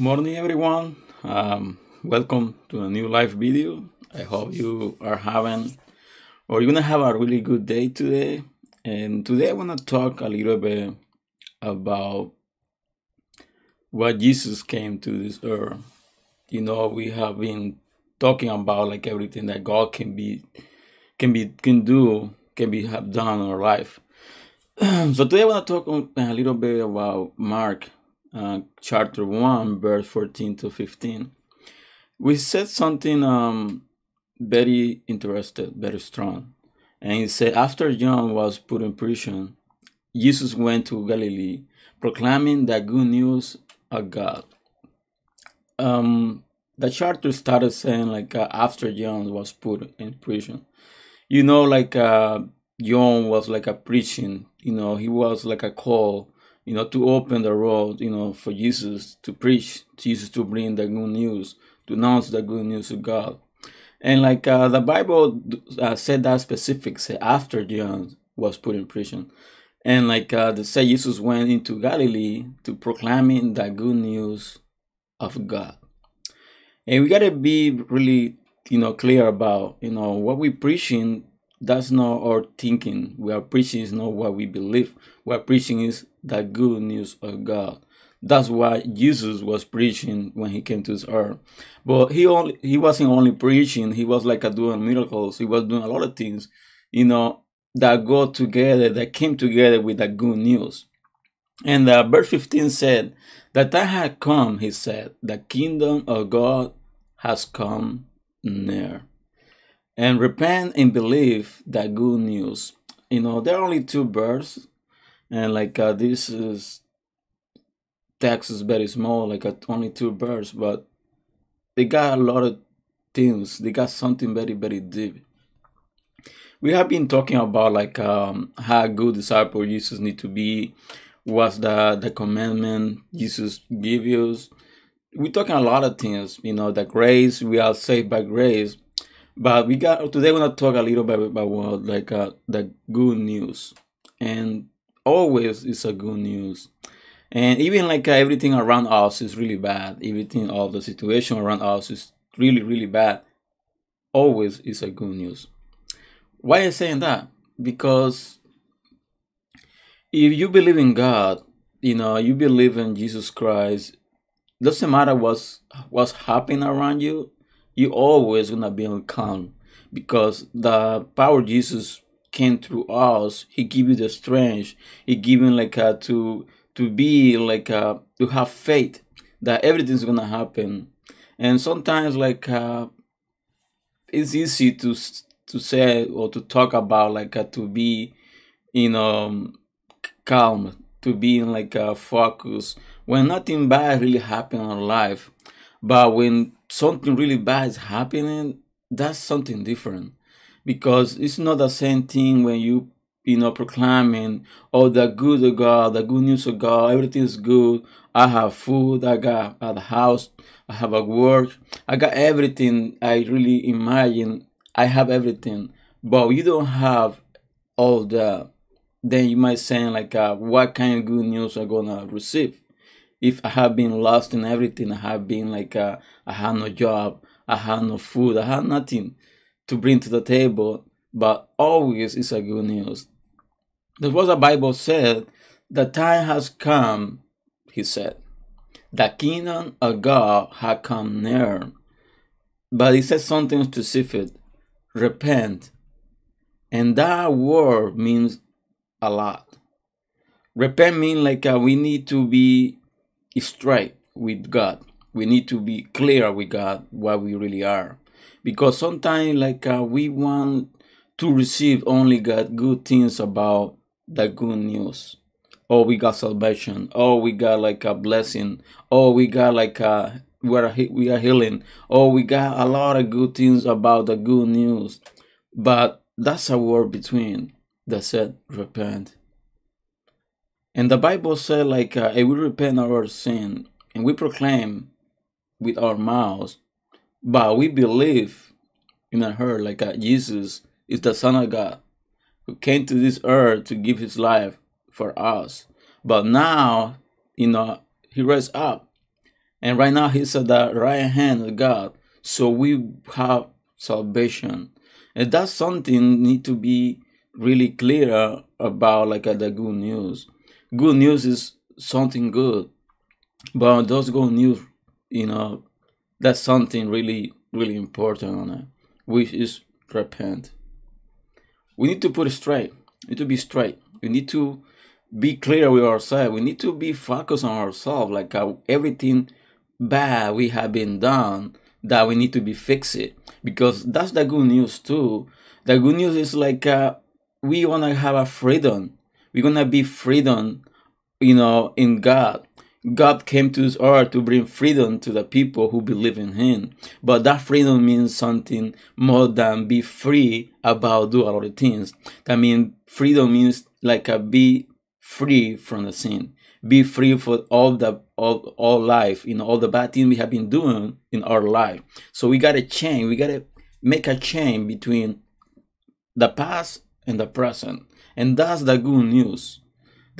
Morning, everyone. Um, welcome to a new live video. I hope you are having or you're gonna have a really good day today. And today I want to talk a little bit about why Jesus came to this earth. You know, we have been talking about like everything that God can be, can be, can do, can be have done in our life. so today I want to talk a little bit about Mark uh, chapter 1, verse 14 to 15. We said something um, very interested, very strong. And he said, After John was put in prison, Jesus went to Galilee proclaiming the good news of God. Um, the chapter started saying, like, uh, after John was put in prison. You know, like, uh, John was like a preaching, you know, he was like a call you know, to open the road, you know, for Jesus to preach, Jesus to bring the good news, to announce the good news of God. And like uh, the Bible uh, said that specific, say after John was put in prison. And like uh, the say Jesus went into Galilee to proclaiming the good news of God. And we gotta be really, you know, clear about, you know, what we preaching that's not our thinking. We are preaching is not what we believe. What preaching is the good news of God. That's why Jesus was preaching when he came to this earth. But he only he wasn't only preaching, he was like a doing miracles. He was doing a lot of things, you know, that go together, that came together with the good news. And uh, verse 15 said, That time had come, he said, the kingdom of God has come near and repent and believe that good news. You know, there are only two birds, and like uh, this is text is very small, like uh, only two birds, but they got a lot of things. They got something very very deep. We have been talking about like um, how good disciple Jesus need to be. What's the the commandment Jesus give us? We're talking a lot of things. You know, the grace we are saved by grace but we got today. We're gonna talk a little bit about like uh, the good news, and always it's a good news. And even like uh, everything around us is really bad. Everything, all the situation around us is really, really bad. Always is a good news. Why I saying that? Because if you believe in God, you know, you believe in Jesus Christ, doesn't matter what's what's happening around you, you always gonna be calm because the power Jesus came through us. He give you the strength. He give you like a, to to be like a, to have faith that everything's gonna happen. And sometimes like uh, it's easy to to say or to talk about like uh, to be you know calm to be in like a focus when nothing bad really happen in our life but when something really bad is happening, that's something different. Because it's not the same thing when you you know proclaiming oh the good of God, the good news of God, everything is good. I have food, I got a house, I have a work, I got everything I really imagine I have everything. But you don't have all the then you might say like uh, what kind of good news are gonna receive if I have been lost in everything, I have been like uh, I had no job, I had no food, I had nothing to bring to the table, but always it's a good news. That's what the Bible said. The time has come, he said. The kingdom of God had come near. But he said something specific. Repent. And that word means a lot. Repent means like uh, we need to be straight with God. We need to be clear with God what we really are, because sometimes like uh, we want to receive only God good things about the good news. Oh, we got salvation. Oh, we got like a blessing. Oh, we got like a we are we are healing. Oh, we got a lot of good things about the good news, but that's a word between that said repent and the Bible said, like, uh, if we repent of our sin and we proclaim with our mouths, but we believe in our heart, like uh, Jesus is the Son of God who came to this earth to give his life for us. But now, you know, he rose up And right now he's at the right hand of God. So we have salvation. And that's something need to be really clear about like uh, the good news. Good news is something good. But those good news, you know, that's something really, really important on it, which is repent. We need to put it straight. We need to be straight. We need to be clear with ourselves. We need to be focused on ourselves, like uh, everything bad we have been done that we need to be fixed because that's the good news too. The good news is like uh, we wanna have a freedom. We're gonna be freedom, you know, in God. God came to this earth to bring freedom to the people who believe in Him. But that freedom means something more than be free about do a lot of things. That means freedom means like a be free from the sin, be free for all the all, all life, you know, all the bad things we have been doing in our life. So we gotta change. We gotta make a change between the past the present, and that's the good news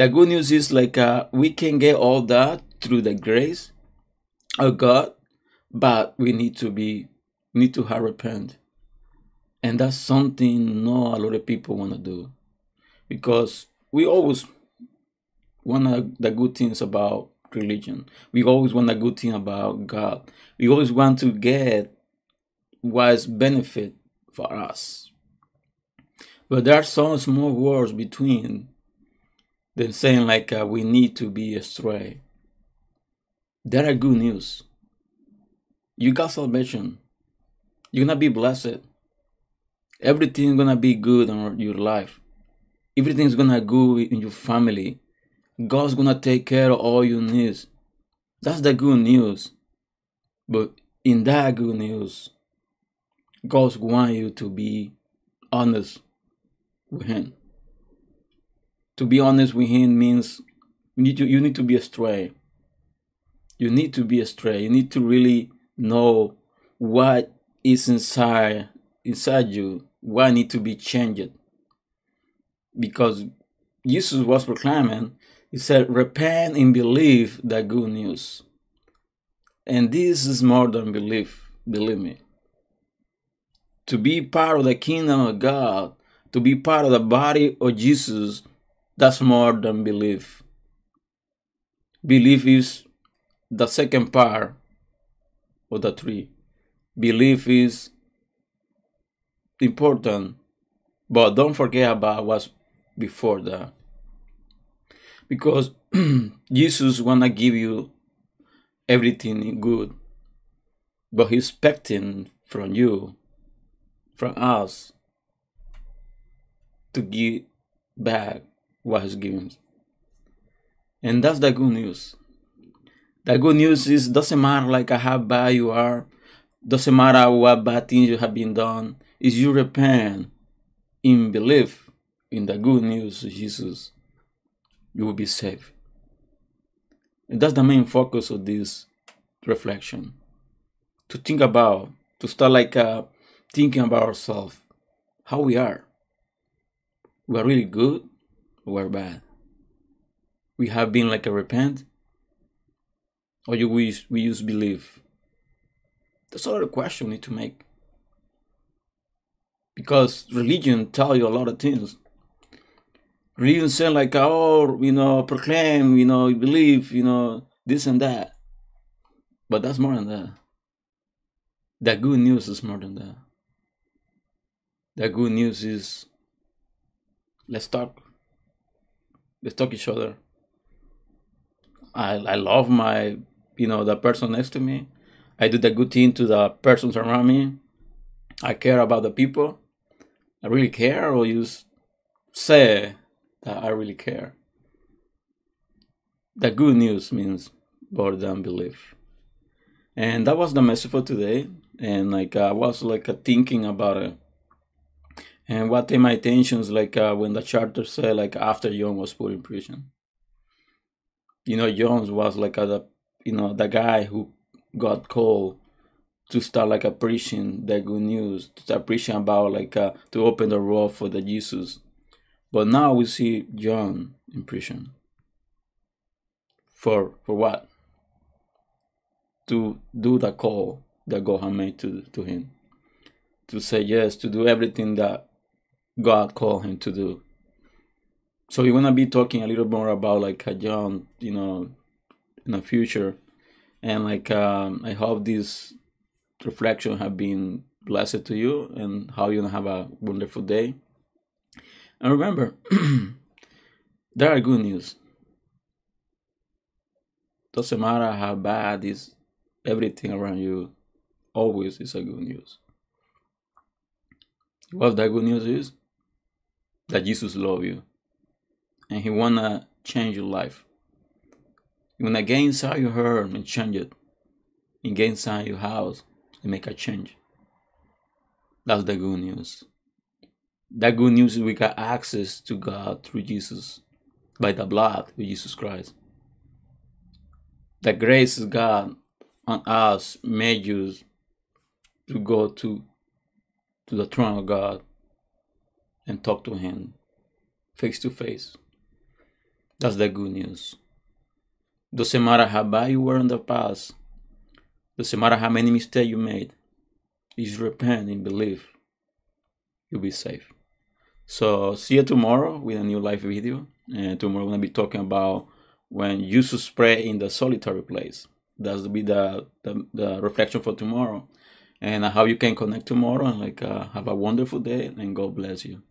the good news is like uh, we can get all that through the grace of God, but we need to be need to have repent, and that's something not a lot of people want to do, because we always want the good things about religion. We always want a good thing about God. We always want to get what's benefit for us. But there are some small words between than saying like uh, we need to be astray. That are good news. You got salvation. You're gonna be blessed. Everything's gonna be good in your life. Everything's gonna go in your family. God's gonna take care of all your needs. That's the good news. But in that good news, God wants you to be honest with Him to be honest with him means you need to you need to be astray. You need to be astray. You need to really know what is inside inside you, what need to be changed. Because Jesus was proclaiming, he said, repent and believe the good news. And this is more than belief, believe me. To be part of the kingdom of God, to be part of the body of Jesus, that's more than belief. Belief is the second part of the tree. Belief is important, but don't forget about what's before that. Because Jesus wanna give you everything good, but he's expecting from you, from us, to give back was given. And that's the good news. The good news is doesn't matter like how bad you are, doesn't matter what bad things you have been done, is you repent in belief in the good news Jesus, you will be saved. And that's the main focus of this reflection. To think about, to start like uh, thinking about ourselves, how we are. We are really good we're bad. We have been like a repent, or you we we use believe. That's a lot of question we need to make. Because religion tell you a lot of things. Religion say like, oh, you know, proclaim, you know, believe, you know, this and that. But that's more than that. The good news is more than that. The good news is let's talk let's talk each other. I I love my you know the person next to me. I do the good thing to the persons around me. I care about the people. I really care, or you say that I really care. The good news means more than belief. And that was the message for today. And like I was like thinking about it and what take my attention like uh, when the charter said like after John was put in prison. You know, Jones was like a, the you know the guy who got called to start like a preaching the good news, to start preaching about like uh, to open the road for the Jesus. But now we see John in prison. For for what? to do the call that God had made to, to him. To say yes, to do everything that God called him to do. So we're gonna be talking a little more about like a young, you know, in the future, and like um, I hope this reflection have been blessed to you and how you're have a wonderful day. And remember, there are good news. Doesn't matter how bad is everything around you, always is a good news. What that good news is? That Jesus loves you. And he wanna change your life. Wanna get inside your heart and change it. And get inside your house and make a change. That's the good news. That good news is we got access to God through Jesus, by the blood of Jesus Christ. The grace of God on us made you to go to to the throne of God and talk to Him face to face. That's the good news. Doesn't matter how bad you were in the past. Doesn't matter how many mistakes you made. Just repent and believe. You'll be safe. So see you tomorrow with a new live video. And tomorrow we're gonna be talking about when you should pray in the solitary place. That's be the, the, the reflection for tomorrow, and how you can connect tomorrow and like uh, have a wonderful day and God bless you.